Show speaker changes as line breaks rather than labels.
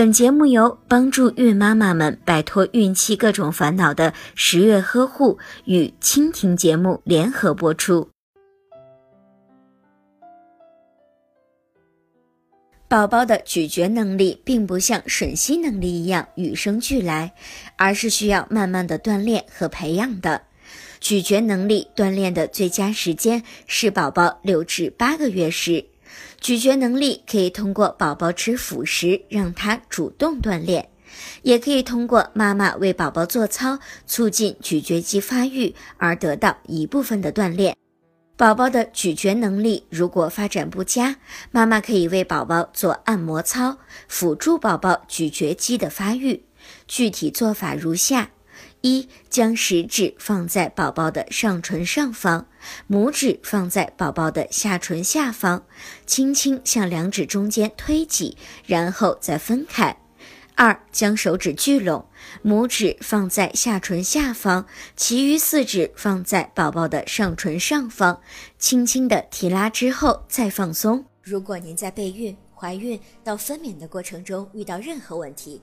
本节目由帮助孕妈妈们摆脱孕期各种烦恼的十月呵护与蜻蜓节目联合播出。宝宝的咀嚼能力并不像吮吸能力一样与生俱来，而是需要慢慢的锻炼和培养的。咀嚼能力锻炼的最佳时间是宝宝六至八个月时。咀嚼能力可以通过宝宝吃辅食让他主动锻炼，也可以通过妈妈为宝宝做操，促进咀嚼肌发育而得到一部分的锻炼。宝宝的咀嚼能力如果发展不佳，妈妈可以为宝宝做按摩操，辅助宝宝咀嚼肌的发育。具体做法如下。一将食指放在宝宝的上唇上方，拇指放在宝宝的下唇下方，轻轻向两指中间推挤，然后再分开。二将手指聚拢，拇指放在下唇下方，其余四指放在宝宝的上唇上方，轻轻的提拉之后再放松。如果您在备孕、怀孕到分娩的过程中遇到任何问题，